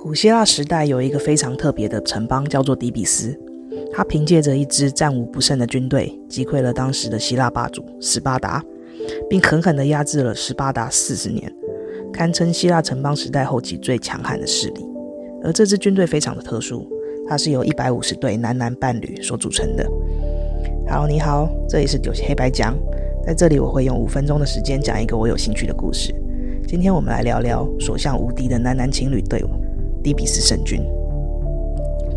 古希腊时代有一个非常特别的城邦，叫做底比斯。他凭借着一支战无不胜的军队，击溃了当时的希腊霸主斯巴达，并狠狠地压制了斯巴达四十年，堪称希腊城邦时代后期最强悍的势力。而这支军队非常的特殊，它是由一百五十对男男伴侣所组成的。Hello，你好，这里是九黑白讲，在这里我会用五分钟的时间讲一个我有兴趣的故事。今天我们来聊聊所向无敌的男男情侣队伍。底比斯圣君，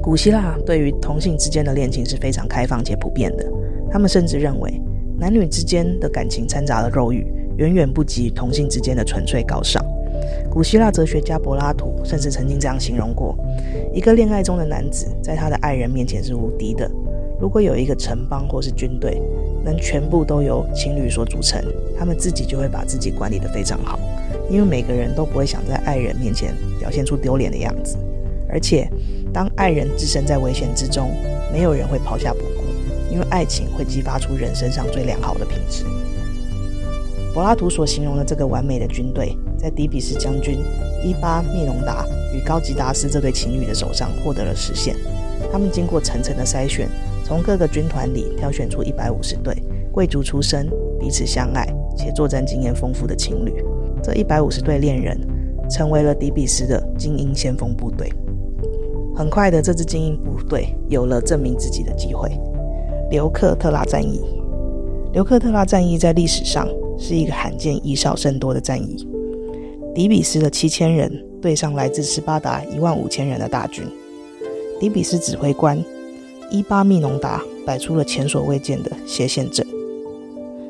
古希腊对于同性之间的恋情是非常开放且普遍的。他们甚至认为，男女之间的感情掺杂了肉欲，远远不及同性之间的纯粹高尚。古希腊哲学家柏拉图甚至曾经这样形容过：一个恋爱中的男子，在他的爱人面前是无敌的。如果有一个城邦或是军队，能全部都由情侣所组成，他们自己就会把自己管理得非常好。因为每个人都不会想在爱人面前表现出丢脸的样子，而且当爱人置身在危险之中，没有人会抛下不顾，因为爱情会激发出人身上最良好的品质。柏拉图所形容的这个完美的军队，在底比斯将军伊巴密隆达与高吉达斯这对情侣的手上获得了实现。他们经过层层的筛选，从各个军团里挑选出一百五十对贵族出身、彼此相爱且作战经验丰富的情侣。这一百五十对恋人成为了底比斯的精英先锋部队。很快的，这支精英部队有了证明自己的机会。刘克特拉战役，刘克特拉战役在历史上是一个罕见以少甚多的战役。底比斯的七千人对上来自斯巴达一万五千人的大军。底比斯指挥官伊巴密农达摆出了前所未见的斜线阵。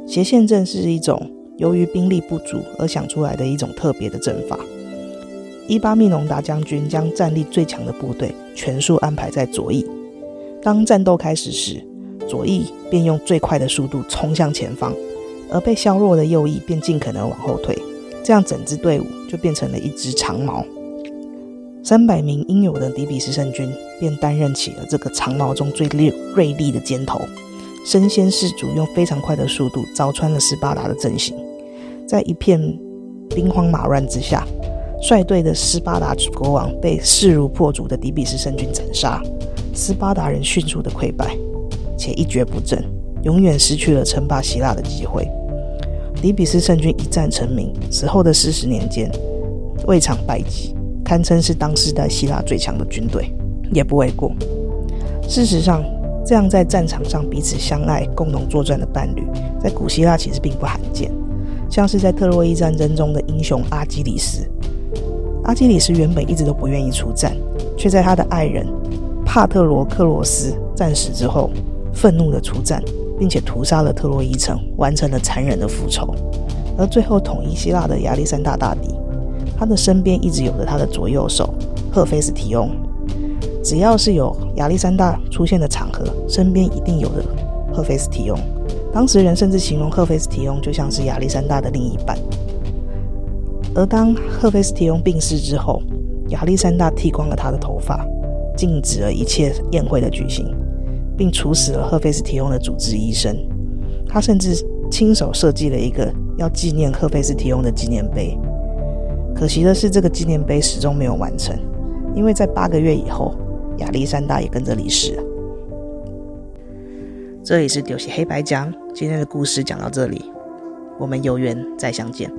斜线阵是一种。由于兵力不足而想出来的一种特别的阵法。伊巴密农达将军将战力最强的部队全数安排在左翼。当战斗开始时，左翼便用最快的速度冲向前方，而被削弱的右翼便尽可能往后退。这样，整支队伍就变成了一支长矛。三百名应有的底比斯圣军便担任起了这个长矛中最锐锐利的尖头，身先士卒，用非常快的速度凿穿了斯巴达的阵型。在一片兵荒马乱之下，率队的斯巴达国王被势如破竹的底比斯圣军斩杀，斯巴达人迅速的溃败，且一蹶不振，永远失去了称霸希腊的机会。底比斯圣军一战成名，此后的四十年间未尝败绩，堪称是当时代希腊最强的军队，也不为过。事实上，这样在战场上彼此相爱、共同作战的伴侣，在古希腊其实并不罕见。像是在特洛伊战争中的英雄阿基里斯，阿基里斯原本一直都不愿意出战，却在他的爱人帕特罗克罗斯战死之后，愤怒的出战，并且屠杀了特洛伊城，完成了残忍的复仇。而最后统一希腊的亚历山大大帝，他的身边一直有着他的左右手赫菲斯提翁。只要是有亚历山大出现的场合，身边一定有着赫菲斯提翁。当时人甚至形容赫菲斯提翁就像是亚历山大的另一半。而当赫菲斯提翁病逝之后，亚历山大剃光了他的头发，禁止了一切宴会的举行，并处死了赫菲斯提翁的主治医生。他甚至亲手设计了一个要纪念赫菲斯提翁的纪念碑。可惜的是，这个纪念碑始终没有完成，因为在八个月以后，亚历山大也跟着离世了。这里是丢弃黑白讲，今天的故事讲到这里，我们有缘再相见。